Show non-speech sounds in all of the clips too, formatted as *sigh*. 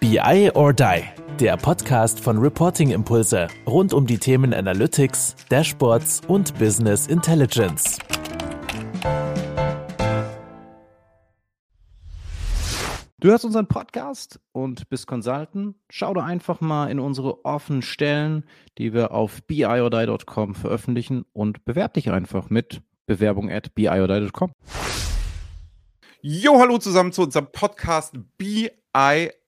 BI or Die, der Podcast von Reporting Impulse rund um die Themen Analytics, Dashboards und Business Intelligence. Du hörst unseren Podcast und bist Consultant. Schau doch einfach mal in unsere offenen Stellen, die wir auf biodie.com veröffentlichen und bewerte dich einfach mit Bewerbung at biodie.com. Jo, hallo zusammen zu unserem Podcast BI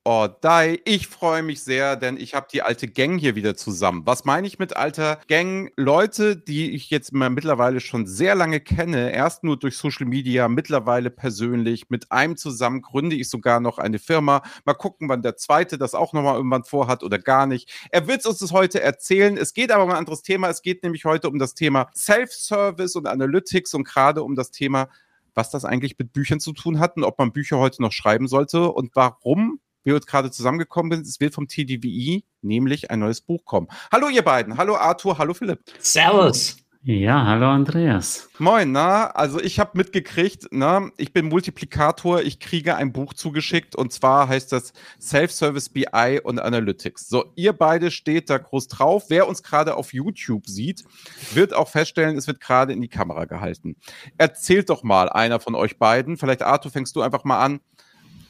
or Die. Ich freue mich sehr, denn ich habe die alte Gang hier wieder zusammen. Was meine ich mit alter Gang? Leute, die ich jetzt mittlerweile schon sehr lange kenne, erst nur durch Social Media, mittlerweile persönlich. Mit einem zusammen gründe ich sogar noch eine Firma. Mal gucken, wann der zweite das auch nochmal irgendwann vorhat oder gar nicht. Er wird uns das heute erzählen. Es geht aber um ein anderes Thema. Es geht nämlich heute um das Thema Self-Service und Analytics und gerade um das Thema was das eigentlich mit Büchern zu tun hat und ob man Bücher heute noch schreiben sollte und warum wir jetzt gerade zusammengekommen sind. Es wird vom TDWI nämlich ein neues Buch kommen. Hallo ihr beiden. Hallo Arthur, hallo Philipp. Servus. Ja, hallo Andreas. Moin, na, also ich habe mitgekriegt, na, ich bin Multiplikator, ich kriege ein Buch zugeschickt und zwar heißt das Self-Service BI und Analytics. So, ihr beide steht da groß drauf. Wer uns gerade auf YouTube sieht, wird auch feststellen, es wird gerade in die Kamera gehalten. Erzählt doch mal einer von euch beiden, vielleicht Arthur, fängst du einfach mal an.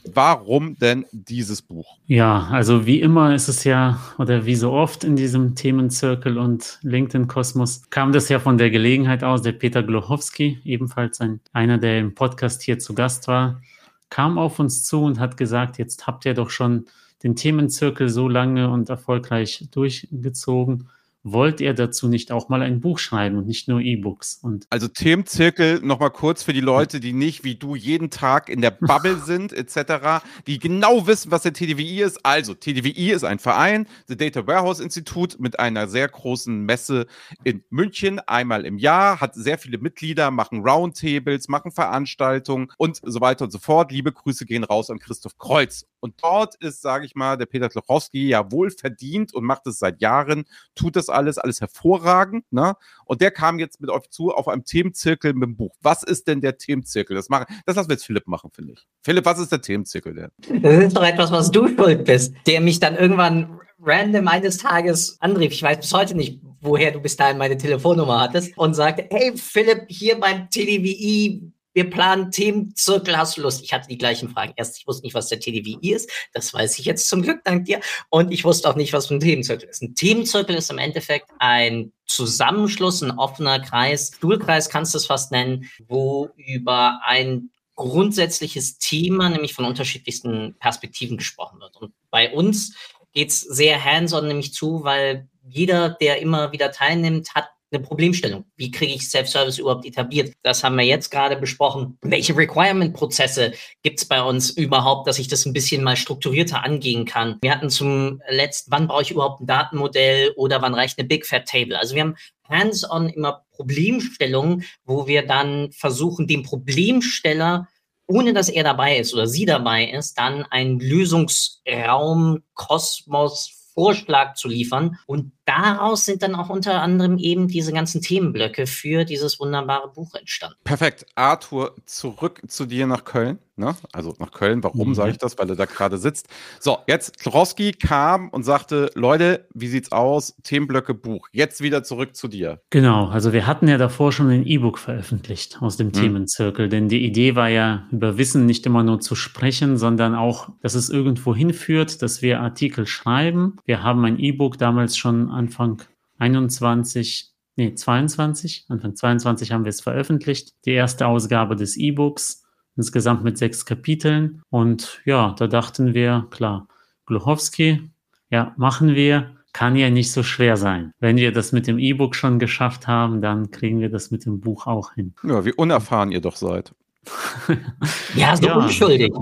Warum denn dieses Buch? Ja, also wie immer ist es ja, oder wie so oft in diesem Themenzirkel und LinkedIn-Kosmos, kam das ja von der Gelegenheit aus. Der Peter Glochowski, ebenfalls ein, einer, der im Podcast hier zu Gast war, kam auf uns zu und hat gesagt, jetzt habt ihr doch schon den Themenzirkel so lange und erfolgreich durchgezogen wollt ihr dazu nicht auch mal ein Buch schreiben und nicht nur E-Books? Und also Themenzirkel nochmal kurz für die Leute, die nicht wie du jeden Tag in der Bubble *laughs* sind etc., die genau wissen, was der TDWI ist. Also TDWI ist ein Verein, The Data Warehouse Institute mit einer sehr großen Messe in München einmal im Jahr, hat sehr viele Mitglieder, machen Roundtables, machen Veranstaltungen und so weiter und so fort. Liebe Grüße gehen raus an Christoph Kreuz. Und dort ist, sage ich mal, der Peter Klochowski ja wohl verdient und macht es seit Jahren, tut das alles, alles hervorragend. Ne? Und der kam jetzt mit euch zu auf einem Themenzirkel mit dem Buch. Was ist denn der Themenzirkel? Das, machen, das lassen wir jetzt Philipp machen, finde ich. Philipp, was ist der Themenzirkel denn? Das ist doch etwas, was du schuld bist, der mich dann irgendwann random eines Tages anrief. Ich weiß bis heute nicht, woher du bis dahin meine Telefonnummer hattest und sagte, hey Philipp, hier beim TDWI wir planen Themenzirkel, hast du Lust? Ich hatte die gleichen Fragen. Erst, ich wusste nicht, was der TDWI ist. Das weiß ich jetzt zum Glück, dank dir. Und ich wusste auch nicht, was ein Themenzirkel ist. Ein Themenzirkel ist im Endeffekt ein Zusammenschluss, ein offener Kreis, Stuhlkreis kannst du es fast nennen, wo über ein grundsätzliches Thema, nämlich von unterschiedlichsten Perspektiven gesprochen wird. Und bei uns geht's sehr hands-on nämlich zu, weil jeder, der immer wieder teilnimmt, hat eine Problemstellung. Wie kriege ich Self-Service überhaupt etabliert? Das haben wir jetzt gerade besprochen. Welche Requirement-Prozesse gibt es bei uns überhaupt, dass ich das ein bisschen mal strukturierter angehen kann? Wir hatten zum letzten, wann brauche ich überhaupt ein Datenmodell oder wann reicht eine Big Fat Table? Also wir haben hands-on immer Problemstellungen, wo wir dann versuchen, dem Problemsteller ohne dass er dabei ist oder sie dabei ist, dann einen Lösungsraum, Kosmos, Vorschlag zu liefern. Und daraus sind dann auch unter anderem eben diese ganzen Themenblöcke für dieses wunderbare Buch entstanden. Perfekt. Arthur, zurück zu dir nach Köln. Ne? Also nach Köln. Warum mhm. sage ich das? Weil er da gerade sitzt. So, jetzt Klorowski kam und sagte, Leute, wie sieht's aus? Themenblöcke Buch. Jetzt wieder zurück zu dir. Genau. Also wir hatten ja davor schon ein E-Book veröffentlicht aus dem mhm. Themenzirkel. Denn die Idee war ja, über Wissen nicht immer nur zu sprechen, sondern auch, dass es irgendwo hinführt, dass wir Artikel schreiben. Wir haben ein E-Book damals schon Anfang 21 nee, 22, Anfang 22 haben wir es veröffentlicht. Die erste Ausgabe des E-Books insgesamt mit sechs Kapiteln. Und ja, da dachten wir, klar, Gluchowski, ja, machen wir, kann ja nicht so schwer sein. Wenn wir das mit dem E-Book schon geschafft haben, dann kriegen wir das mit dem Buch auch hin. Ja, wie unerfahren ihr doch seid. *laughs* ja, so ja. unschuldig.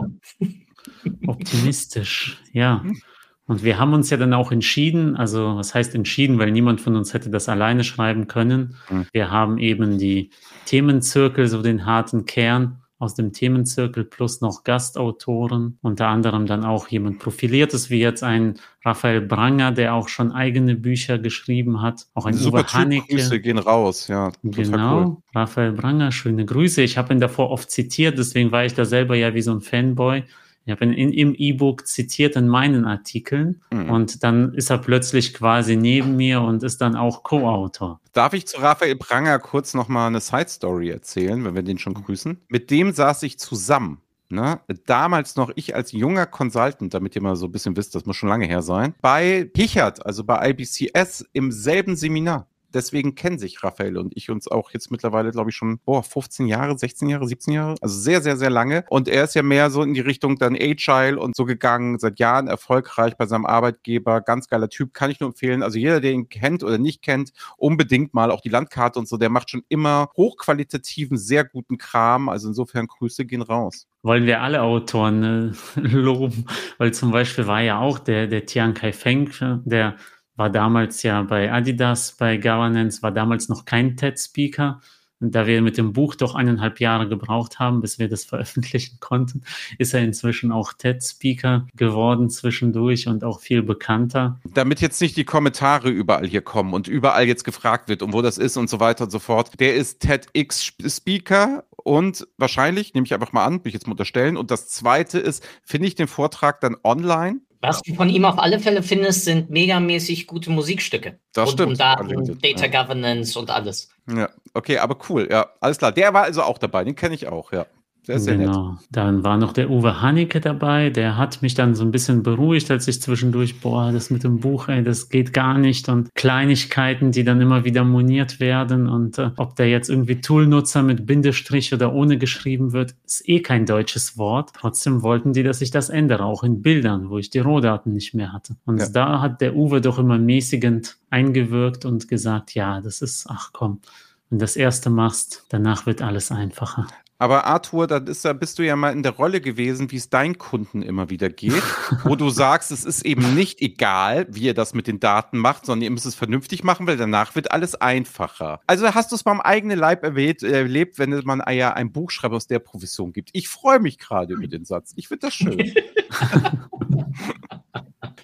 Optimistisch, ja. *laughs* Und wir haben uns ja dann auch entschieden, also was heißt entschieden, weil niemand von uns hätte das alleine schreiben können. Mhm. Wir haben eben die Themenzirkel, so den harten Kern aus dem Themenzirkel plus noch Gastautoren, unter anderem dann auch jemand Profiliertes wie jetzt ein Raphael Branger, der auch schon eigene Bücher geschrieben hat, auch ein Super Uwe Haneke. Grüße gehen raus, ja. Genau, cool. Raphael Branger, schöne Grüße. Ich habe ihn davor oft zitiert, deswegen war ich da selber ja wie so ein Fanboy. Ich habe ihn in, im E-Book zitiert in meinen Artikeln Mhm. und dann ist er plötzlich quasi neben mir und ist dann auch Co-Autor. Darf ich zu Raphael Pranger kurz nochmal eine Side-Story erzählen, wenn wir den schon grüßen? Mit dem saß ich zusammen. Ne? Damals noch ich als junger Consultant, damit ihr mal so ein bisschen wisst, das muss schon lange her sein, bei Pichert, also bei IBCS im selben Seminar. Deswegen kennen sich Raphael und ich uns auch jetzt mittlerweile, glaube ich, schon boah, 15 Jahre, 16 Jahre, 17 Jahre. Also sehr, sehr, sehr lange. Und er ist ja mehr so in die Richtung dann Agile und so gegangen, seit Jahren erfolgreich bei seinem Arbeitgeber. Ganz geiler Typ, kann ich nur empfehlen. Also jeder, der ihn kennt oder nicht kennt, unbedingt mal auch die Landkarte und so, der macht schon immer hochqualitativen, sehr guten Kram. Also insofern Grüße gehen raus. Wollen wir alle Autoren äh, *laughs* loben, weil zum Beispiel war ja auch der, der Tian Kai Feng, äh, der war damals ja bei Adidas, bei Governance, war damals noch kein TED-Speaker. Und da wir mit dem Buch doch eineinhalb Jahre gebraucht haben, bis wir das *laughs* veröffentlichen konnten, ist er inzwischen auch TED-Speaker geworden zwischendurch und auch viel bekannter. Damit jetzt nicht die Kommentare überall hier kommen und überall jetzt gefragt wird und wo das ist und so weiter und so fort. Der ist TEDx-Speaker und wahrscheinlich, nehme ich einfach mal an, will ich jetzt mal unterstellen. Und das zweite ist, finde ich den Vortrag dann online? Was du von ihm auf alle Fälle findest, sind megamäßig gute Musikstücke. Das und, stimmt. Und Daten, Data. Governance und alles. Ja, okay, aber cool, ja, alles klar. Der war also auch dabei, den kenne ich auch, ja. Der ist sehr nett. genau. Dann war noch der Uwe Haneke dabei, der hat mich dann so ein bisschen beruhigt, als ich zwischendurch, boah, das mit dem Buch, ey, das geht gar nicht und Kleinigkeiten, die dann immer wieder moniert werden und äh, ob da jetzt irgendwie Toolnutzer mit Bindestrich oder ohne geschrieben wird, ist eh kein deutsches Wort. Trotzdem wollten die, dass ich das ändere, auch in Bildern, wo ich die Rohdaten nicht mehr hatte. Und Ja. da hat der Uwe doch immer mäßigend eingewirkt und gesagt, ja, das ist, ach komm, wenn du das erste machst, danach wird alles einfacher. Aber Arthur, da ist, da bist du ja mal in der Rolle gewesen, wie es deinen Kunden immer wieder geht, wo du sagst, es ist eben nicht egal, wie ihr das mit den Daten macht, sondern ihr müsst es vernünftig machen, weil danach wird alles einfacher. Also hast du es beim eigenen Leib erlebt, erlebt wenn man ja ein Buchschreiber aus der Profession gibt. Ich freue mich gerade über den Satz. Ich finde das schön. *laughs*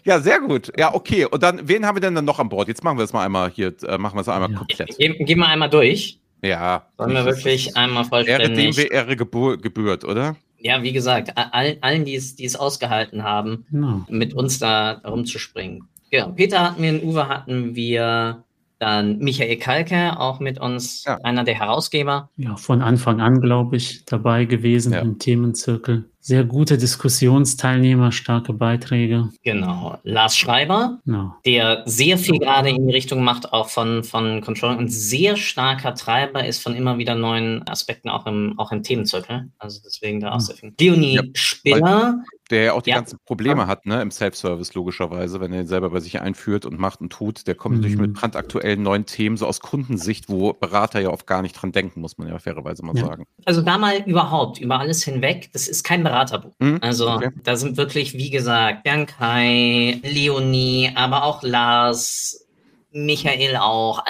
ja, sehr gut. Ja, okay. Und dann, wen haben wir denn dann noch an Bord? Jetzt machen wir das mal einmal hier, äh, machen wir es einmal Ja. komplett. Gehen, gehen wir einmal durch. Ja. Sollen wir wirklich einmal Ehre dem vollständig. Ehre gebühr, gebührt, oder? Ja, wie gesagt, a- allen, die es, die es ausgehalten haben, Genau. mit uns da rumzuspringen. Ja, Peter hatten wir, in Uwe hatten wir, dann Michael Kalke, auch mit uns, Ja. einer der Herausgeber. ja, von Anfang an, glaube ich, dabei gewesen Ja. im Themenzirkel. Sehr gute Diskussionsteilnehmer, starke Beiträge. Genau. Lars Schreiber, Genau. der sehr viel gerade in die Richtung macht, auch von, von Controlling und sehr starker Treiber ist von immer wieder neuen Aspekten, auch im, auch im Themenzirkel. Also deswegen da auch sehr viel. Leonie Ja, Spiller, Der ja auch die Ja. ganzen Probleme hat, ne, im Self-Service logischerweise, wenn er den selber bei sich einführt und macht und tut. Der kommt natürlich Mhm. mit brandaktuellen neuen Themen, so aus Kundensicht, wo Berater ja oft gar nicht dran denken, muss man ja fairerweise mal Ja. sagen. also da mal überhaupt, über alles hinweg, das ist kein Beraterbuch. Mhm, Also okay. da sind wirklich, wie gesagt, Biankai, Leonie, aber auch Lars, Michael auch,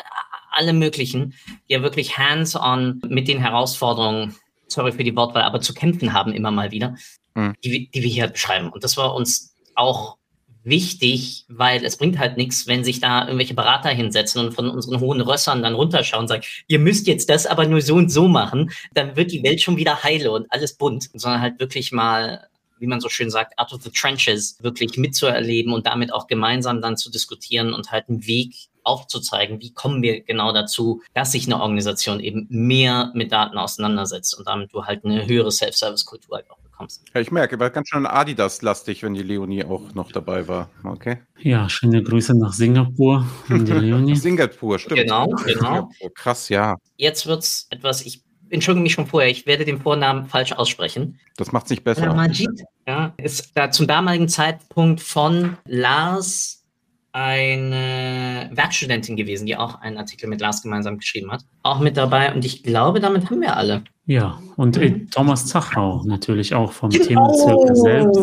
alle möglichen, die ja wirklich hands-on mit den Herausforderungen, sorry für die Wortwahl, aber zu kämpfen haben immer mal wieder, Mhm. die, die wir hier beschreiben. Und das war uns auch wichtig, weil es bringt halt nichts, wenn sich da irgendwelche Berater hinsetzen und von unseren hohen Rössern dann runterschauen und sagen, ihr müsst jetzt das aber nur so und so machen, dann wird die Welt schon wieder heile und alles bunt, sondern halt wirklich mal, wie man so schön sagt, out of the trenches wirklich mitzuerleben und damit auch gemeinsam dann zu diskutieren und halt einen Weg aufzuzeigen, wie kommen wir genau dazu, dass sich eine Organisation eben mehr mit Daten auseinandersetzt und damit du halt eine höhere Self-Service-Kultur halt auch bekommst. Ja, ich merke, war ganz schön Adidas-lastig, wenn die Leonie auch noch dabei war. Okay. Ja, schöne Grüße nach Singapur an die Leonie. *laughs* Singapur, stimmt. Genau, genau. Singapur, krass, ja. Jetzt wird's etwas, ich entschuldige mich schon vorher, ich werde den Vornamen falsch aussprechen. Das macht es nicht besser. Majid ja, ist da zum damaligen Zeitpunkt von Lars eine Werkstudentin gewesen, die auch einen Artikel mit Lars gemeinsam geschrieben hat. Auch mit dabei und ich glaube, damit haben wir alle. Ja, und äh, Thomas Zachrau natürlich auch vom Genau. Themenzirkel selbst.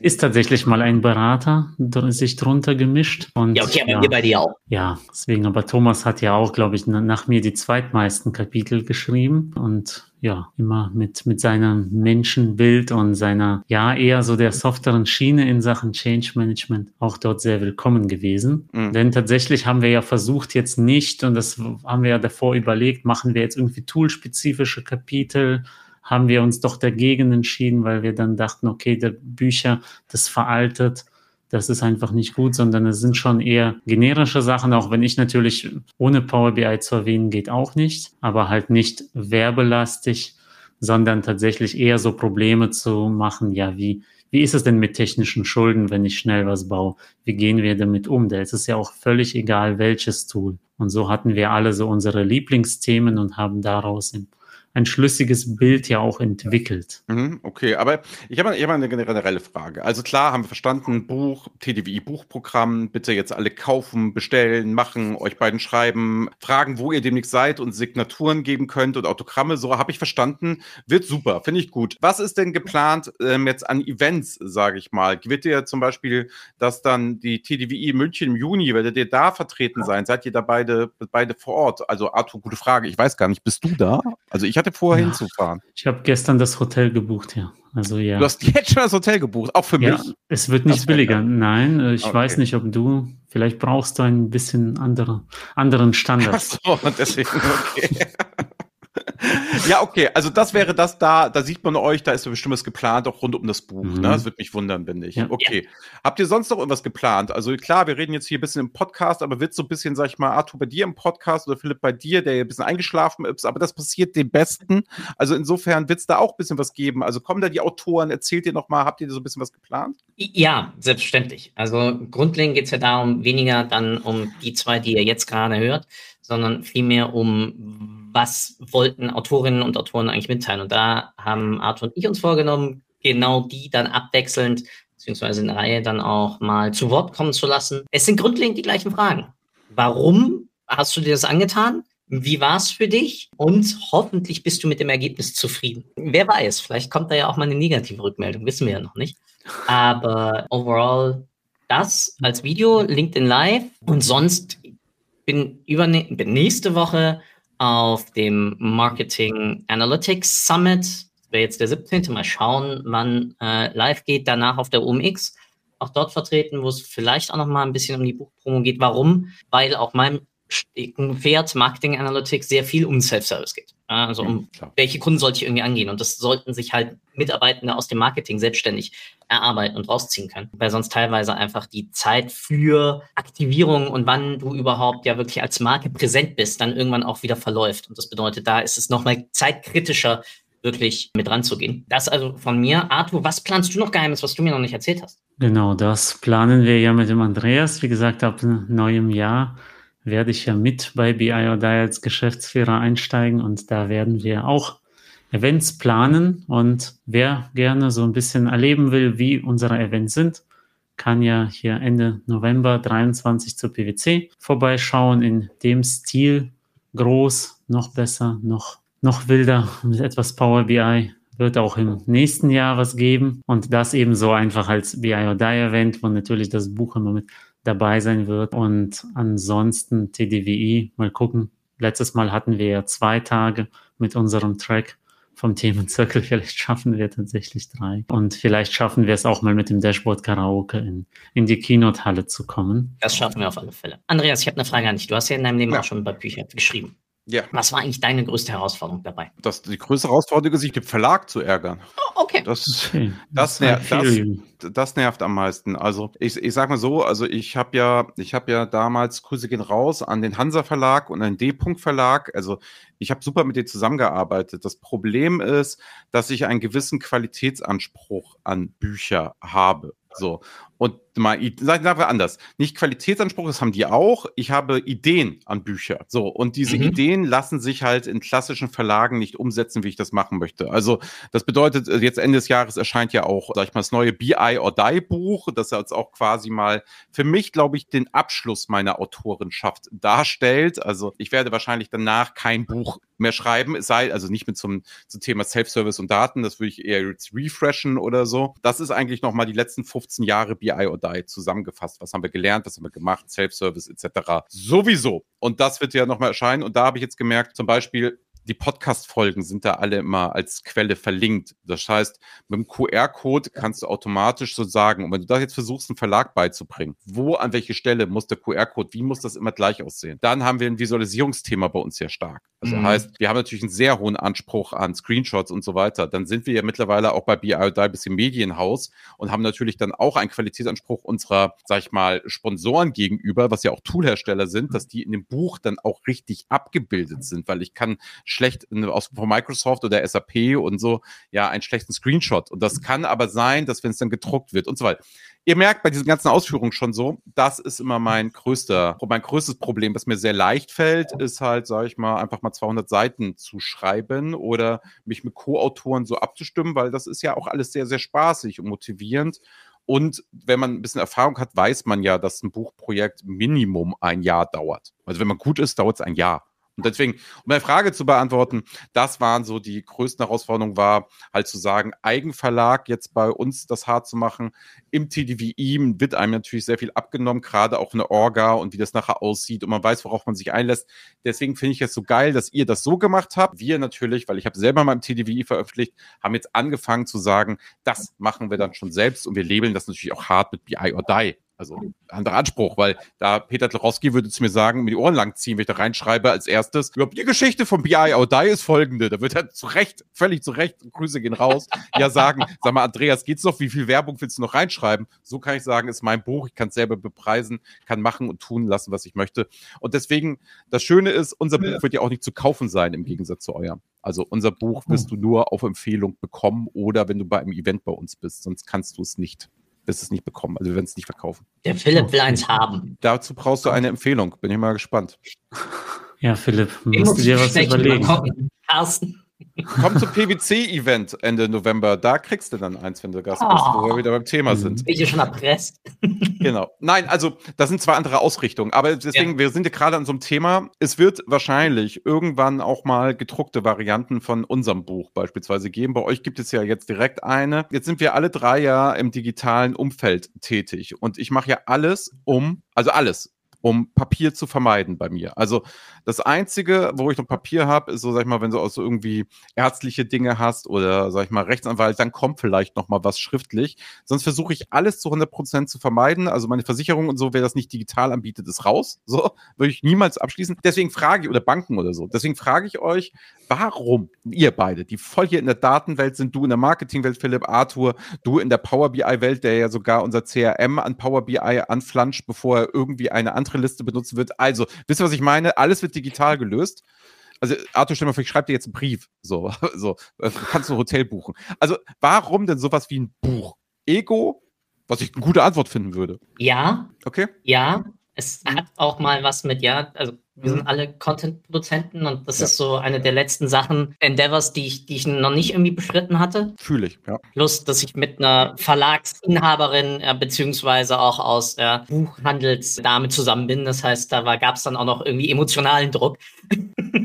Ist tatsächlich mal ein Berater dr- sich drunter gemischt. Und, Ja, okay, aber ja, wir bei dir auch. ja, deswegen, aber Thomas hat ja auch, glaube ich, na- nach mir die zweitmeisten Kapitel geschrieben und ja, immer mit, mit seinem Menschenbild und seiner, ja, eher so der softeren Schiene in Sachen Change Management auch dort sehr willkommen gewesen. Mhm. Denn tatsächlich haben wir ja versucht, jetzt nicht, und das haben wir ja davor überlegt, machen wir jetzt irgendwie toolspezifische Kapitel, haben wir uns doch dagegen entschieden, weil wir dann dachten, okay, der Bücher, das veraltet, das ist einfach nicht gut, sondern es sind schon eher generische Sachen, auch wenn ich natürlich ohne Power BI zu erwähnen geht auch nicht, aber halt nicht werbelastig, sondern tatsächlich eher so Probleme zu machen, ja, wie wie ist es denn mit technischen Schulden, wenn ich schnell was baue? Wie gehen wir damit um? Da ist es ja auch völlig egal, welches Tool. Und so hatten wir alle so unsere Lieblingsthemen und haben daraus im ein schlüssiges Bild ja auch entwickelt. Mhm, okay, aber ich habe hab eine generelle Frage. Also klar, haben wir verstanden, Buch, TDWI Buchprogramm, bitte jetzt alle kaufen, bestellen, machen, euch beiden schreiben, fragen, wo ihr demnächst seid und Signaturen geben könnt und Autogramme, so habe ich verstanden. Wird super, finde ich gut. Was ist denn geplant ähm, jetzt an Events, sage ich mal? Wird ihr zum Beispiel, dass dann die TDWI München im Juni, werdet ihr da vertreten sein? Seid ihr da beide, beide vor Ort? Also Arthur, gute Frage, ich weiß gar nicht, bist du da? Also ich hatte vor, ja, hinzufahren. Ich habe gestern das Hotel gebucht, ja. Also ja. Du hast jetzt schon das Hotel gebucht, auch für ja, mich. Es wird nicht billiger. Nein, äh, ich okay. weiß nicht, ob du, vielleicht brauchst du ein bisschen andere, anderen Standard. Ach so, *laughs* deswegen, okay. *laughs* *laughs* ja, okay, also das wäre das da, da sieht man euch, da ist bestimmt was geplant, auch rund um das Buch. Mhm. Ne? Das würde mich wundern, wenn nicht. Ja. Okay. Habt ihr sonst noch irgendwas geplant? Also klar, wir reden jetzt hier ein bisschen im Podcast, aber wird so ein bisschen, sag ich mal, Arthur bei dir im Podcast oder Philipp bei dir, der ein bisschen eingeschlafen ist, aber das passiert dem Besten. Also insofern wird es da auch ein bisschen was geben. Also kommen da die Autoren, erzählt ihr nochmal, habt ihr so ein bisschen was geplant? Ja, selbstverständlich. Also grundlegend geht es ja darum, weniger dann um die zwei, die ihr jetzt gerade hört, sondern vielmehr um was wollten Autorinnen und Autoren eigentlich mitteilen. Und da haben Arthur und ich uns vorgenommen, genau die dann abwechselnd, beziehungsweise in der Reihe dann auch mal zu Wort kommen zu lassen. Es sind grundlegend die gleichen Fragen. Warum hast du dir das angetan? Wie war es für dich? Und hoffentlich bist du mit dem Ergebnis zufrieden. Wer weiß, vielleicht kommt da ja auch mal eine negative Rückmeldung, wissen wir ja noch nicht. Aber overall das als Video, LinkedIn Live und sonst bin, überne bin nächste Woche auf dem Marketing Analytics Summit. Das wäre jetzt der 17. Mal schauen, wann äh, live geht. Danach auf der UMX auch dort vertreten, wo es vielleicht auch noch mal ein bisschen um die Buchpromo geht. Warum? Weil auch mein Pferd Marketing Analytics sehr viel um Self-Service geht. Also um ja, welche Kunden sollte ich irgendwie angehen. Und das sollten sich halt Mitarbeitende aus dem Marketing selbstständig erarbeiten und rausziehen können. Weil sonst teilweise einfach die Zeit für Aktivierung und wann du überhaupt ja wirklich als Marke präsent bist, dann irgendwann auch wieder verläuft. Und das bedeutet, da ist es nochmal zeitkritischer, wirklich mit ranzugehen. Das also von mir. Arthur, was planst du noch Geheimes, was du mir noch nicht erzählt hast? Genau, das planen wir ja mit dem Andreas. Wie gesagt, ab neuem Jahr werde ich ja mit bei BI or Die als Geschäftsführer einsteigen und da werden wir auch Events planen. Und wer gerne so ein bisschen erleben will, wie unsere Events sind, kann ja hier Ende November 23 zur PwC vorbeischauen in dem Stil. Groß, noch besser, noch, noch wilder. Mit etwas Power BI wird auch im nächsten Jahr was geben. Und das eben so einfach als BI or Die Event, wo natürlich das Buch immer mit dabei sein wird. Und ansonsten TDWI, mal gucken. Letztes Mal hatten wir ja zwei Tage mit unserem Track vom Themenzirkel. *laughs* Vielleicht schaffen wir tatsächlich drei. Und vielleicht schaffen wir es auch mal mit dem Dashboard Karaoke in, in die Keynote-Halle zu kommen. Das schaffen wir auf alle Fälle. Andreas, ich habe eine Frage an dich. Du hast ja in deinem Leben ja. auch schon bei Büchern geschrieben. Ja. Was war eigentlich deine größte Herausforderung dabei? Das, die größte Herausforderung ist, sich den Verlag zu ärgern. Oh, okay. Das, okay. Das, das, das, das, nervt am meisten. Also ich, ich sag mal so, also ich habe ja, ich habe ja damals, Grüße gehen raus, an den Hansa Verlag und an den D-Punkt Verlag. Also ich habe super mit denen zusammengearbeitet. Das Problem ist, dass ich einen gewissen Qualitätsanspruch an Bücher habe. So. Und mal, sagen wir anders, nicht Qualitätsanspruch, das haben die auch. Ich habe Ideen an Bücher. So, und diese mhm. Ideen lassen sich halt in klassischen Verlagen nicht umsetzen, wie ich das machen möchte. Also, das bedeutet, äh, jetzt Ende des Jahres erscheint ja auch, sag ich mal, das neue BI or Die Buch, das jetzt auch quasi mal für mich, glaube ich, den Abschluss meiner Autorenschaft darstellt. Also, ich werde wahrscheinlich danach kein Buch mehr schreiben, es sei also nicht mit zum, zum Thema Self-Service und Daten, das würde ich eher jetzt refreshen oder so. Das ist eigentlich nochmal die letzten 15 Jahre BI or Die zusammengefasst. Was haben wir gelernt, was haben wir gemacht, Self-Service etc. Sowieso. Und das wird ja nochmal erscheinen. Und da habe ich jetzt gemerkt, zum Beispiel, die Podcast-Folgen sind da alle immer als Quelle verlinkt. Das heißt, mit dem QR-Code kannst du automatisch so sagen, und wenn du da jetzt versuchst, einen Verlag beizubringen, wo, an welche Stelle muss der QR-Code, wie muss das immer gleich aussehen? Dann haben wir ein Visualisierungsthema bei uns sehr stark. Also mhm. heißt, wir haben natürlich einen sehr hohen Anspruch an Screenshots und so weiter. Dann sind wir ja mittlerweile auch bei BI ein bisschen Medienhaus und haben natürlich dann auch einen Qualitätsanspruch unserer, sag ich mal, Sponsoren gegenüber, was ja auch Toolhersteller sind, dass die in dem Buch dann auch richtig abgebildet sind, weil ich kann schlecht aus von Microsoft oder SAP und so ja einen schlechten Screenshot und das kann aber sein, dass wenn es dann gedruckt wird und so weiter. Ihr merkt bei diesen ganzen Ausführungen schon so, das ist immer mein größter, mein größtes Problem, was mir sehr leicht fällt, ist halt, sage ich mal, einfach mal 200 Seiten zu schreiben oder mich mit Co-Autoren so abzustimmen, weil das ist ja auch alles sehr, sehr spaßig und motivierend. Und wenn man ein bisschen Erfahrung hat, weiß man ja, dass ein Buchprojekt Minimum ein Jahr dauert. Also wenn man gut ist, dauert es ein Jahr. Und deswegen, um meine Frage zu beantworten, das waren so die größten Herausforderungen, war halt zu sagen, Eigenverlag jetzt bei uns das hart zu machen. Im TDWI wird einem natürlich sehr viel abgenommen, gerade auch eine Orga und wie das nachher aussieht und man weiß, worauf man sich einlässt. Deswegen finde ich es so geil, dass ihr das so gemacht habt. Wir natürlich, weil ich habe selber mal im TDWI veröffentlicht, haben jetzt angefangen zu sagen, das machen wir dann schon selbst und wir labeln das natürlich auch hart mit BI or Die. Also anderer Anspruch, weil da Peter Tlorowski würde zu mir sagen, mir die Ohren lang ziehen, wenn ich da reinschreibe als erstes. Die Geschichte von BI Audai ist folgende. Da wird er zu Recht, völlig zu Recht, Grüße gehen raus, ja sagen, sag mal, Andreas, geht's noch? Wie viel Werbung willst du noch reinschreiben? So kann ich sagen, ist mein Buch. Ich kann es selber bepreisen, kann machen und tun lassen, was ich möchte. Und deswegen, das Schöne ist, unser Buch wird ja auch nicht zu kaufen sein im Gegensatz zu eurem. Also unser Buch wirst du nur auf Empfehlung bekommen oder wenn du bei einem Event bei uns bist, sonst kannst du es nicht wirst es nicht bekommen. Also wir werden es nicht verkaufen. Der Philipp will eins haben. Dazu brauchst du eine Empfehlung. Bin ich mal gespannt. Ja, Philipp, musst du dir was überlegen. Carsten. Komm zum PwC-Event Ende November. Da kriegst du dann eins, wenn du Gast bist, oh. wo wir wieder beim Thema sind. Bin ich schon erpresst. *laughs* genau. Nein, also das sind zwei andere Ausrichtungen. Aber deswegen, ja. wir sind ja gerade an so einem Thema. Es wird wahrscheinlich irgendwann auch mal gedruckte Varianten von unserem Buch beispielsweise geben. Bei euch gibt es ja jetzt direkt eine. Jetzt sind wir alle drei ja im digitalen Umfeld tätig. Und ich mache ja alles um, also alles, um Papier zu vermeiden bei mir. Also das Einzige, wo ich noch Papier habe, ist so, sag ich mal, wenn du auch so irgendwie ärztliche Dinge hast oder, sag ich mal, Rechtsanwalt, dann kommt vielleicht noch mal was schriftlich. Sonst versuche ich alles zu 100 Prozent zu vermeiden. Also meine Versicherung und so, wer das nicht digital anbietet, ist raus. *laughs* So, würde ich niemals abschließen. Deswegen frage ich, oder Banken oder so, deswegen frage ich euch, warum ihr beide, die voll hier in der Datenwelt sind, du in der Marketingwelt, Philipp, Arthur, du in der Power BI-Welt, der ja sogar unser CRM an Power BI anflanscht, bevor er irgendwie eine andere Liste benutzen wird. Also, wisst ihr, was ich meine? Alles wird digital gelöst. Also, Arthur, stell mal vor, ich schreibe dir jetzt einen Brief. So, *laughs* so, äh, kannst du ein Hotel buchen. Also, warum denn sowas wie ein Buch? Ego, was ich eine gute Antwort finden würde. Ja. Okay. Ja. Es hat auch mal was mit, ja, also wir sind mhm. alle Content-Produzenten und das ja. ist so eine der letzten Sachen, Endeavors, die ich, die ich noch nicht irgendwie beschritten hatte. Fühle ich, ja. Plus, dass ich mit einer Verlagsinhaberin äh, beziehungsweise auch aus der Buchhandelsdame zusammen bin. Das heißt, da gab es dann auch noch irgendwie emotionalen Druck. *laughs*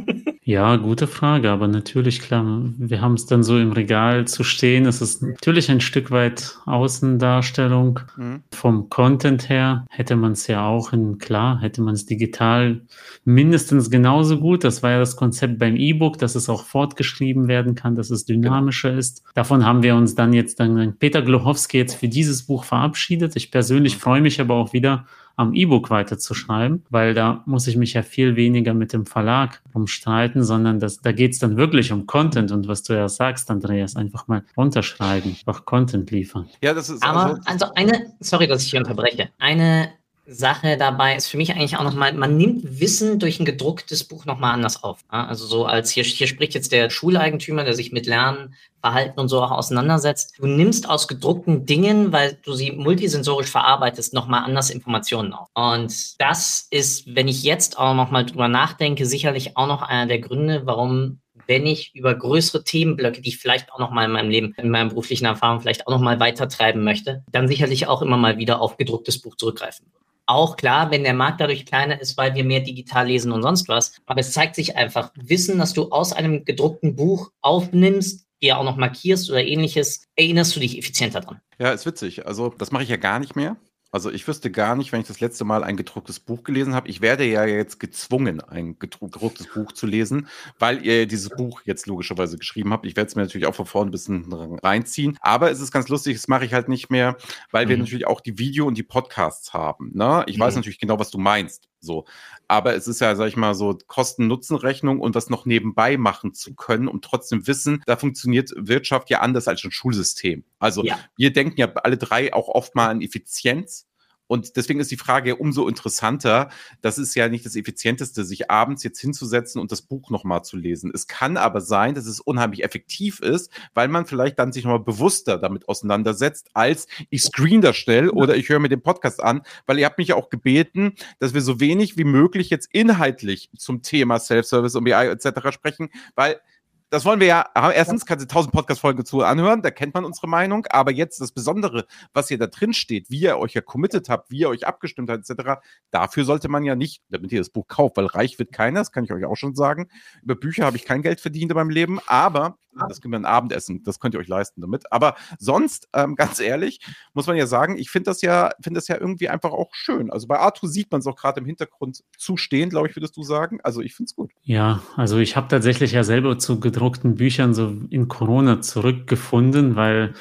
Ja, gute Frage, aber natürlich, klar, wir haben es dann so im Regal zu stehen. Es ist natürlich ein Stück weit Außendarstellung. Mhm. Vom Content her hätte man es ja auch in, klar, hätte man es digital mindestens genauso gut. Das war ja das Konzept beim E-Book, dass es auch fortgeschrieben werden kann, dass es dynamischer genau. ist. Davon haben wir uns dann jetzt dann Peter Glochowski jetzt für dieses Buch verabschiedet. Ich persönlich mhm. freue mich aber auch wieder am E-Book weiterzuschreiben, weil da muss ich mich ja viel weniger mit dem Verlag umstreiten, sondern das, da geht es dann wirklich um Content und was du ja sagst, Andreas, einfach mal runterschreiben, einfach Content liefern. Ja, das ist aber also, also eine, sorry, dass ich hier unterbreche, eine Sache dabei ist für mich eigentlich auch nochmal, man nimmt Wissen durch ein gedrucktes Buch nochmal anders auf. Also so als hier, hier spricht jetzt der Schuleigentümer, der sich mit Lernen, Verhalten und so auch auseinandersetzt. Du nimmst aus gedruckten Dingen, weil du sie multisensorisch verarbeitest, nochmal anders Informationen auf. Und das ist, wenn ich jetzt auch nochmal drüber nachdenke, sicherlich auch noch einer der Gründe, warum wenn ich über größere Themenblöcke, die ich vielleicht auch noch mal in meinem Leben, in meiner beruflichen Erfahrung vielleicht auch noch mal weitertreiben möchte, dann sicherlich auch immer mal wieder auf gedrucktes Buch zurückgreifen würde. Auch klar, wenn der Markt dadurch kleiner ist, weil wir mehr digital lesen und sonst was. Aber es zeigt sich einfach, Wissen, das du aus einem gedruckten Buch aufnimmst, dir auch noch markierst oder ähnliches, erinnerst du dich effizienter dran. Ja, ist witzig. Also das mache ich ja gar nicht mehr. Also ich wüsste gar nicht, wenn ich das letzte Mal ein gedrucktes Buch gelesen habe. Ich werde ja jetzt gezwungen, ein gedrucktes Buch zu lesen, weil ihr dieses Buch jetzt logischerweise geschrieben habt. Ich werde es mir natürlich auch von vorne ein bisschen reinziehen. Aber es ist ganz lustig, das mache ich halt nicht mehr, weil mhm. wir natürlich auch die Video- und die Podcasts haben. Ne? Ich mhm. weiß natürlich genau, was du meinst. So. Aber es ist ja, sag ich mal, so Kosten-Nutzen-Rechnung und das noch nebenbei machen zu können und trotzdem wissen, da funktioniert Wirtschaft ja anders als ein Schulsystem. Also ja. wir denken ja alle drei auch oft mal an Effizienz. Und deswegen ist die Frage umso interessanter. Das ist ja nicht das Effizienteste, sich abends jetzt hinzusetzen und das Buch nochmal zu lesen. Es kann aber sein, dass es unheimlich effektiv ist, weil man vielleicht dann sich nochmal bewusster damit auseinandersetzt, als ich screen das schnell oder ich höre mir den Podcast an, weil ihr habt mich ja auch gebeten, dass wir so wenig wie möglich jetzt inhaltlich zum Thema Self-Service und BI etc. sprechen, weil das wollen wir ja, erstens kannst du tausend Podcast-Folgen zu anhören, da kennt man unsere Meinung, aber jetzt das Besondere, was hier da drin steht, wie ihr euch ja committed habt, wie ihr euch abgestimmt habt, etc., dafür sollte man ja nicht, damit ihr das Buch kauft, weil reich wird keiner, das kann ich euch auch schon sagen. Über Bücher habe ich kein Geld verdient in meinem Leben, aber das können wir ein Abendessen, das könnt ihr euch leisten damit. Aber sonst, ähm, *laughs* ganz ehrlich, muss man ja sagen, ich finde das ja, finde das ja irgendwie einfach auch schön. Also bei Arthur sieht man es auch gerade im Hintergrund zustehen, glaube ich, würdest du sagen. Also ich finde es gut. Ja, also ich habe tatsächlich ja selber zu gedruckten Büchern so in Corona zurückgefunden, weil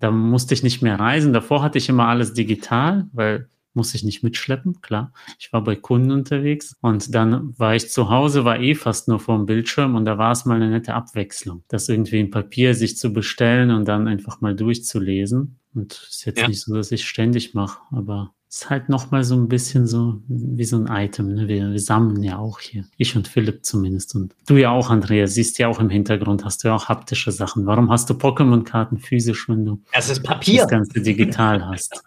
da musste ich nicht mehr reisen. Davor hatte ich immer alles digital, weil muss ich nicht mitschleppen, klar. Ich war bei Kunden unterwegs und dann war ich zu Hause, war eh fast nur vor dem Bildschirm und da war es mal eine nette Abwechslung, das irgendwie in Papier sich zu bestellen und dann einfach mal durchzulesen. Und ist jetzt ja. nicht so, dass ich ständig mache, aber ist halt nochmal so ein bisschen so wie so ein Item. Ne? Wir, wir, sammeln ja auch hier. Ich und Philipp zumindest. Und du ja auch, Andrea, siehst ja auch im Hintergrund, hast du ja auch haptische Sachen. Warum hast du Pokémon-Karten physisch, wenn du das, ist Papier. das Ganze digital hast?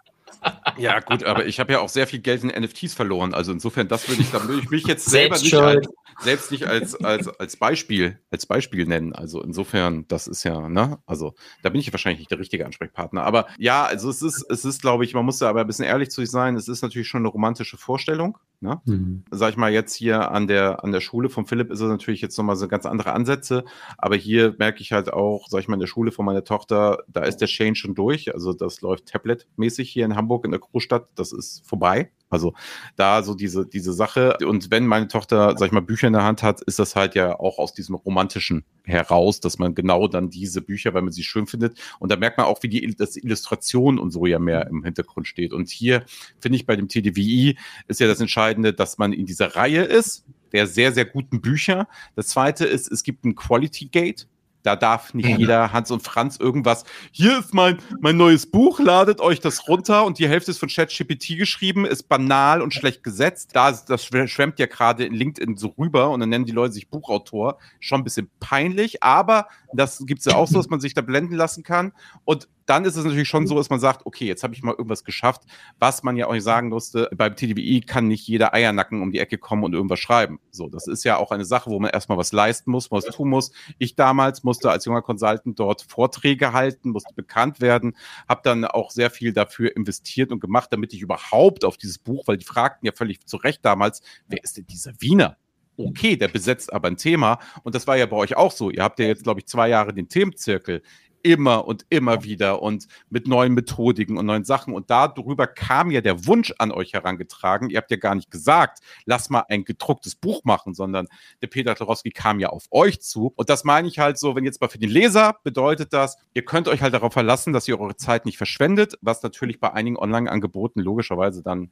Ja, gut, aber ich habe ja auch sehr viel Geld in NFTs verloren. Also insofern, das würde ich, da würde ich mich jetzt selber nicht als, selbst nicht als, als, als Beispiel, als Beispiel nennen. Also insofern, das ist ja, ne, also da bin ich wahrscheinlich nicht der richtige Ansprechpartner. Aber ja, also es ist, es ist, glaube ich, man muss da aber ein bisschen ehrlich zu sich sein, es ist natürlich schon eine romantische Vorstellung. Ne? Mhm. Sag ich mal, jetzt hier an der, an der Schule von Philipp ist es natürlich jetzt nochmal so ganz andere Ansätze, aber hier merke ich halt auch, sag ich mal, in der Schule von meiner Tochter, da ist der Change schon durch. Also das läuft tabletmäßig hier in Hamburg in der Großstadt, das ist vorbei. Also da so diese, diese Sache. Und wenn meine Tochter, sag ich mal, Bücher in der Hand hat, ist das halt ja auch aus diesem romantischen heraus, dass man genau dann diese Bücher, weil man sie schön findet. Und da merkt man auch, wie die das Illustration und so ja mehr im Hintergrund steht. Und hier finde ich bei dem TDWI ist ja das Entscheidende, dass man in dieser Reihe ist, der sehr, sehr guten Bücher. Das zweite ist, es gibt ein Quality Gate. Da darf nicht ja. jeder Hans und Franz irgendwas. Hier ist mein, mein neues Buch, ladet euch das runter und die Hälfte ist von ChatGPT geschrieben, ist banal und schlecht gesetzt. Da, das schwemmt ja gerade in LinkedIn so rüber und dann nennen die Leute sich Buchautor. Schon ein bisschen peinlich, aber das gibt es ja auch so, dass man sich da blenden lassen kann. Und dann ist es natürlich schon so, dass man sagt, okay, jetzt habe ich mal irgendwas geschafft, was man ja auch nicht sagen musste. Beim TDWI kann nicht jeder Eiernacken um die Ecke kommen und irgendwas schreiben. So, das ist ja auch eine Sache, wo man erstmal was leisten muss, was tun muss. Ich damals musste als junger Consultant dort Vorträge halten, musste bekannt werden, habe dann auch sehr viel dafür investiert und gemacht, damit ich überhaupt auf dieses Buch, weil die fragten ja völlig zu Recht damals, wer ist denn dieser Wiener? okay, der besetzt aber ein Thema. Und das war ja bei euch auch so. Ihr habt ja jetzt, glaube ich, zwei Jahre den Themenzirkel immer und immer wieder und mit neuen Methodiken und neuen Sachen. Und darüber kam ja der Wunsch an euch herangetragen. Ihr habt ja gar nicht gesagt, lass mal ein gedrucktes Buch machen, sondern der Peter Tlarowski kam ja auf euch zu. Und das meine ich halt so, wenn jetzt mal für den Leser bedeutet das, ihr könnt euch halt darauf verlassen, dass ihr eure Zeit nicht verschwendet, was natürlich bei einigen Online-Angeboten logischerweise dann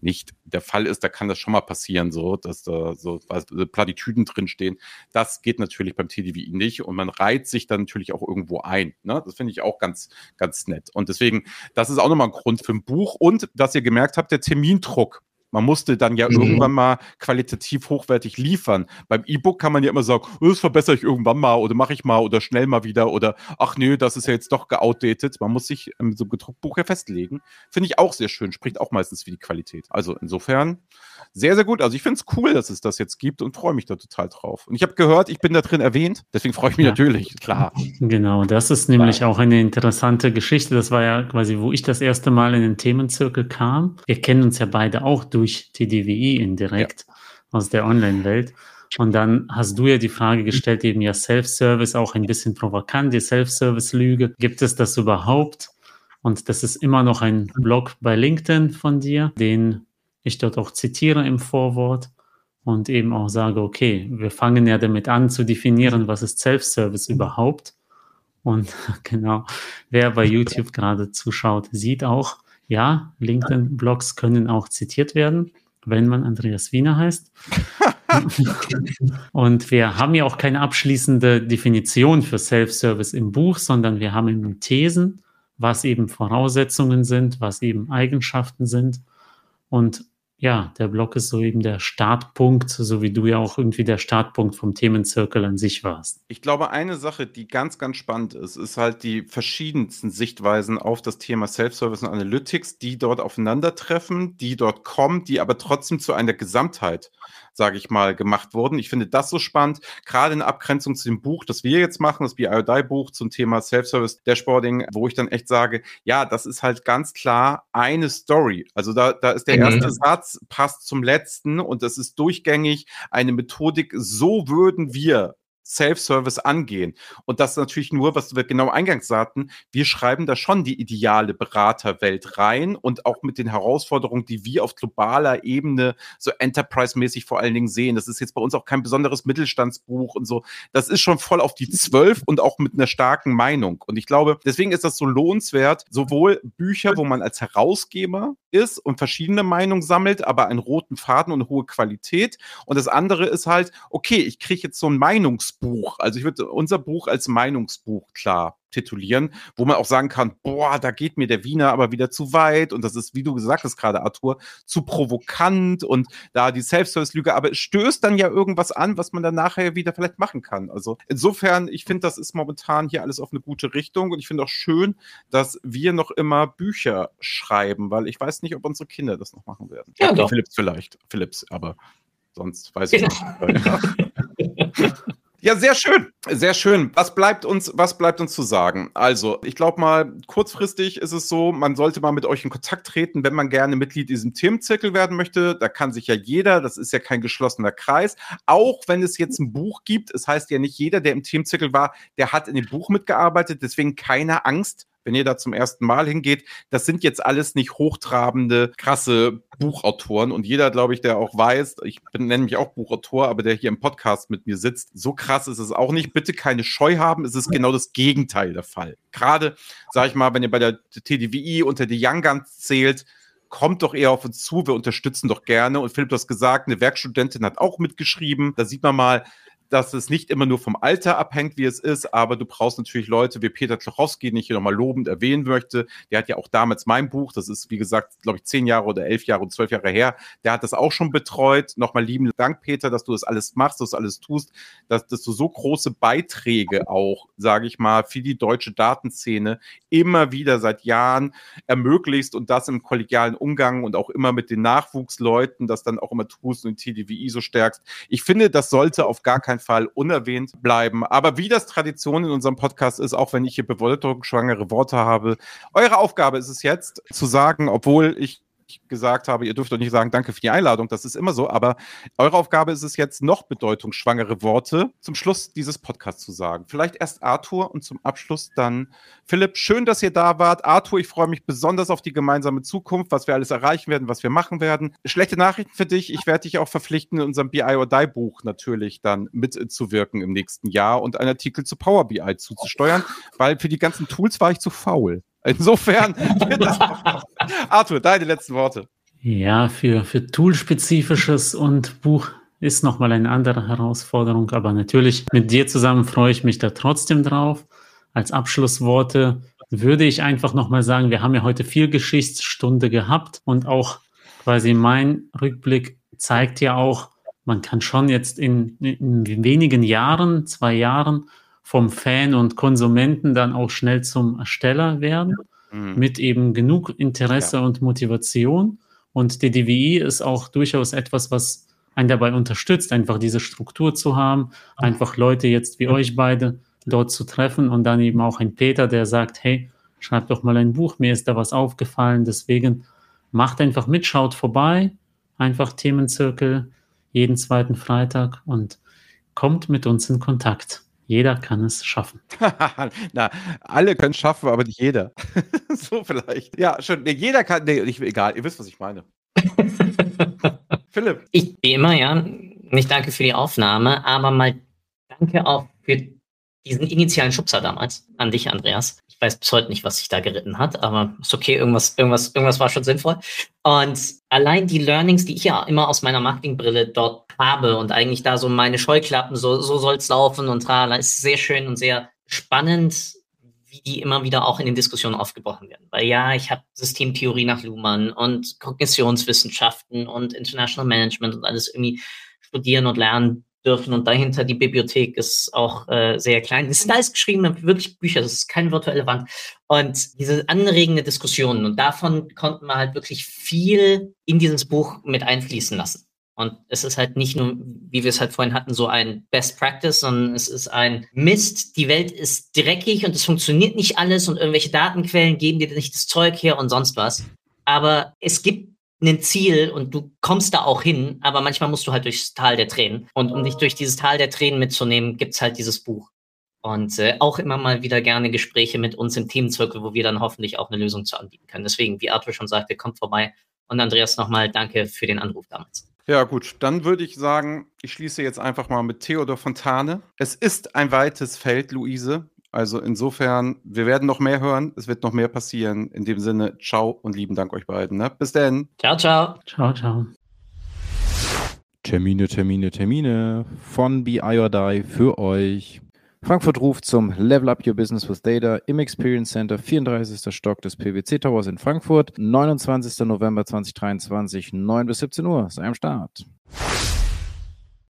nicht der Fall ist, da kann das schon mal passieren, so, dass da so Plattitüden drinstehen. Das geht natürlich beim TDWI nicht und man reiht sich dann natürlich auch irgendwo ein. Ne? Das finde ich auch ganz, ganz nett. Und deswegen, das ist auch nochmal ein Grund für ein Buch. Und dass ihr gemerkt habt, der Termindruck man musste dann ja mhm. irgendwann mal qualitativ hochwertig liefern. Beim E-Book kann man ja immer sagen, oh, das verbessere ich irgendwann mal oder mache ich mal oder schnell mal wieder oder ach nö, das ist ja jetzt doch geoutdated. Man muss sich in so einem gedruckten Buch ja festlegen. Finde ich auch sehr schön, spricht auch meistens für die Qualität. Also insofern sehr, sehr gut. Also ich finde es cool, dass es das jetzt gibt und freue mich da total drauf. Und ich habe gehört, ich bin da drin erwähnt, deswegen freue ich mich ja. natürlich, klar. Genau, das ist nämlich klar. auch eine interessante Geschichte. Das war ja quasi, wo ich das erste Mal in den Themenzirkel kam. Wir kennen uns ja beide auch durch TDWI indirekt ja. aus der Online-Welt. Und dann hast du ja die Frage gestellt, eben ja Self-Service, auch ein bisschen provokant, die Self-Service-Lüge. Gibt es das überhaupt? Und das ist immer noch ein Blog bei LinkedIn von dir, den ich dort auch zitiere im Vorwort und eben auch sage, okay, wir fangen ja damit an zu definieren, was ist Self-Service überhaupt. Und *laughs* genau, wer bei YouTube gerade zuschaut, sieht auch, ja, LinkedIn-Blogs können auch zitiert werden, wenn man Andreas Wiener heißt. *laughs* und wir haben ja auch keine abschließende Definition für Self-Service im Buch, sondern wir haben eben Thesen, was eben Voraussetzungen sind, was eben Eigenschaften sind. Und ja, der Blog ist so eben der Startpunkt, so wie du ja auch irgendwie der Startpunkt vom Themenzirkel an sich warst. Ich glaube, eine Sache, die ganz, ganz spannend ist, ist halt die verschiedensten Sichtweisen auf das Thema Self-Service und Analytics, die dort aufeinandertreffen, die dort kommen, die aber trotzdem zu einer Gesamtheit sage ich mal, gemacht wurden. Ich finde das so spannend, gerade in Abgrenzung zu dem Buch, das wir jetzt machen, das BIODI-Buch zum Thema Self-Service Dashboarding, wo ich dann echt sage, ja, das ist halt ganz klar eine Story. Also da, da ist der mhm. erste Satz, passt zum letzten und das ist durchgängig eine Methodik, so würden wir Self-Service angehen. Und das natürlich nur, was wir genau eingangs sagten, wir schreiben da schon die ideale Beraterwelt rein und auch mit den Herausforderungen, die wir auf globaler Ebene so Enterprise-mäßig vor allen Dingen sehen. Das ist jetzt bei uns auch kein besonderes Mittelstandsbuch und so. Das ist schon voll auf die Zwölf und auch mit einer starken Meinung. Und ich glaube, deswegen ist das so lohnenswert, sowohl Bücher, wo man als Herausgeber ist und verschiedene Meinungen sammelt, aber einen roten Faden und hohe Qualität. Und das andere ist halt, okay, ich kriege jetzt so ein Meinungs Meinungsbuch. Also ich würde unser Buch als Meinungsbuch klar titulieren, wo man auch sagen kann, boah, da geht mir der Wiener aber wieder zu weit und das ist, wie du gesagt hast gerade, Arthur, zu provokant und da die Self-Service-Lüge, aber es stößt dann ja irgendwas an, was man dann nachher wieder vielleicht machen kann. Also insofern, ich finde, das ist momentan hier alles auf eine gute Richtung und ich finde auch schön, dass wir noch immer Bücher schreiben, weil ich weiß nicht, ob unsere Kinder das noch machen werden. Ja, doch. Philips vielleicht, Philips, aber sonst weiß ich genau. nicht. *laughs* *laughs* Ja, sehr schön, sehr schön. Was bleibt uns, was bleibt uns zu sagen? Also, ich glaube mal, kurzfristig ist es so, man sollte mal mit euch in Kontakt treten, wenn man gerne Mitglied in diesem Themenzirkel werden möchte. Da kann sich ja jeder, das ist ja kein geschlossener Kreis. Auch wenn es jetzt ein Buch gibt, es heißt ja nicht jeder, der im Themenzirkel war, der hat in dem Buch mitgearbeitet. Deswegen keine Angst, wenn ihr da zum ersten Mal hingeht, das sind jetzt alles nicht hochtrabende, krasse Buchautoren. Und jeder, glaube ich, der auch weiß, ich nenne mich auch Buchautor, aber der hier im Podcast mit mir sitzt, so krass ist es auch nicht. Bitte keine Scheu haben, es ist genau das Gegenteil der Fall. Gerade, sage ich mal, wenn ihr bei der TDWI unter die Young Guns zählt, kommt doch eher auf uns zu, wir unterstützen doch gerne. Und Philipp, du hast gesagt, eine Werkstudentin hat auch mitgeschrieben. Da sieht man mal, dass es nicht immer nur vom Alter abhängt, wie es ist, aber du brauchst natürlich Leute wie Peter Tlochowski, den ich hier nochmal lobend erwähnen möchte. Der hat ja auch damals mein Buch, das ist wie gesagt, glaube ich, zehn Jahre oder elf Jahre und zwölf Jahre her, der hat das auch schon betreut. Nochmal lieben Dank, Peter, dass du das alles machst, dass du alles tust, dass, dass du so große Beiträge auch, sage ich mal, für die deutsche Datenszene immer wieder seit Jahren ermöglichst und das im kollegialen Umgang und auch immer mit den Nachwuchsleuten, das dann auch immer tust und TDWI so stärkst. Ich finde, das sollte auf gar keinen keinen Fall unerwähnt bleiben. Aber wie das Tradition in unserem Podcast ist, auch wenn ich hier bedeutungsschwangere Worte habe, eure Aufgabe ist es jetzt zu sagen, obwohl ich gesagt habe, ihr dürft doch nicht sagen, danke für die Einladung, das ist immer so, aber eure Aufgabe ist es jetzt noch bedeutungsschwangere Worte zum Schluss dieses Podcasts zu sagen. Vielleicht erst Arthur und zum Abschluss dann Philipp. Schön, dass ihr da wart. Arthur, ich freue mich besonders auf die gemeinsame Zukunft, was wir alles erreichen werden, was wir machen werden. Schlechte Nachrichten für dich. Ich werde dich auch verpflichten, in unserem BI or Die Buch natürlich dann mitzuwirken im nächsten Jahr und einen Artikel zu Power BI zuzusteuern, weil für die ganzen Tools war ich zu faul. Insofern, *laughs* Arthur, deine letzten Worte. Ja, für, für Tool-spezifisches und Buch ist nochmal eine andere Herausforderung, aber natürlich mit dir zusammen freue ich mich da trotzdem drauf. Als Abschlussworte würde ich einfach nochmal sagen, wir haben ja heute viel Geschichtsstunde gehabt und auch quasi mein Rückblick zeigt ja auch, man kann schon jetzt in, in wenigen Jahren, zwei Jahren, vom Fan und Konsumenten dann auch schnell zum Ersteller werden, mhm. mit eben genug Interesse ja. und Motivation. Und die DWI ist auch durchaus etwas, was einen dabei unterstützt, einfach diese Struktur zu haben, einfach Leute jetzt wie euch beide dort zu treffen und dann eben auch ein Peter, der sagt, hey, schreibt doch mal ein Buch, mir ist da was aufgefallen, deswegen macht einfach mit, schaut vorbei, einfach Themenzirkel jeden zweiten Freitag und kommt mit uns in Kontakt. Jeder kann es schaffen. *laughs* Na, alle können es schaffen, aber nicht jeder. *laughs* so vielleicht. Ja, schön. Nee, jeder kann. Nee, ich, egal, ihr wisst, was ich meine. *laughs* Philipp. Ich, wie immer, ja, nicht danke für die Aufnahme, aber mal danke auch für diesen initialen Schubser damals an dich, Andreas. Ich weiß bis heute nicht, was sich da geritten hat, aber ist okay, irgendwas, irgendwas, irgendwas war schon sinnvoll. Und allein die Learnings, die ich ja immer aus meiner Marketingbrille dort habe und eigentlich da so meine Scheuklappen, so, so soll es laufen und trala, ist sehr schön und sehr spannend, wie die immer wieder auch in den Diskussionen aufgebrochen werden. Weil ja, ich habe Systemtheorie nach Luhmann und Kognitionswissenschaften und International Management und alles irgendwie studieren und lernen dürfen. Und dahinter die Bibliothek ist auch äh, sehr klein. Das sind alles geschriebene, wirklich Bücher, das ist keine virtuelle Wand. Und diese anregende Diskussionen, und davon konnten wir halt wirklich viel in dieses Buch mit einfließen lassen. Und es ist halt nicht nur, wie wir es halt vorhin hatten, so ein Best Practice, sondern es ist ein Mist. Die Welt ist dreckig und es funktioniert nicht alles und irgendwelche Datenquellen geben dir nicht das Zeug her und sonst was. Aber es gibt ein Ziel und du kommst da auch hin, aber manchmal musst du halt durchs Tal der Tränen. Und um dich durch dieses Tal der Tränen mitzunehmen, gibt's halt dieses Buch. Und äh, auch immer mal wieder gerne Gespräche mit uns im Themenzirkel, wo wir dann hoffentlich auch eine Lösung zu anbieten können. Deswegen, wie Arthur schon sagte, kommt vorbei. Und Andreas nochmal danke für den Anruf damals. Ja, gut, dann würde ich sagen, ich schließe jetzt einfach mal mit Theodor Fontane. Es ist ein weites Feld, Luise. Also insofern, wir werden noch mehr hören, es wird noch mehr passieren. In dem Sinne, ciao und lieben Dank euch beiden. Ne? Bis dann. Ciao, ciao. Ciao, ciao. Termine, Termine, Termine von BI or Die für euch. Frankfurt ruft zum Level Up Your Business with Data im Experience Center, 34. Stock des PwC Towers in Frankfurt, 29. November 2023, 9 bis 17 Uhr. Sei am Start.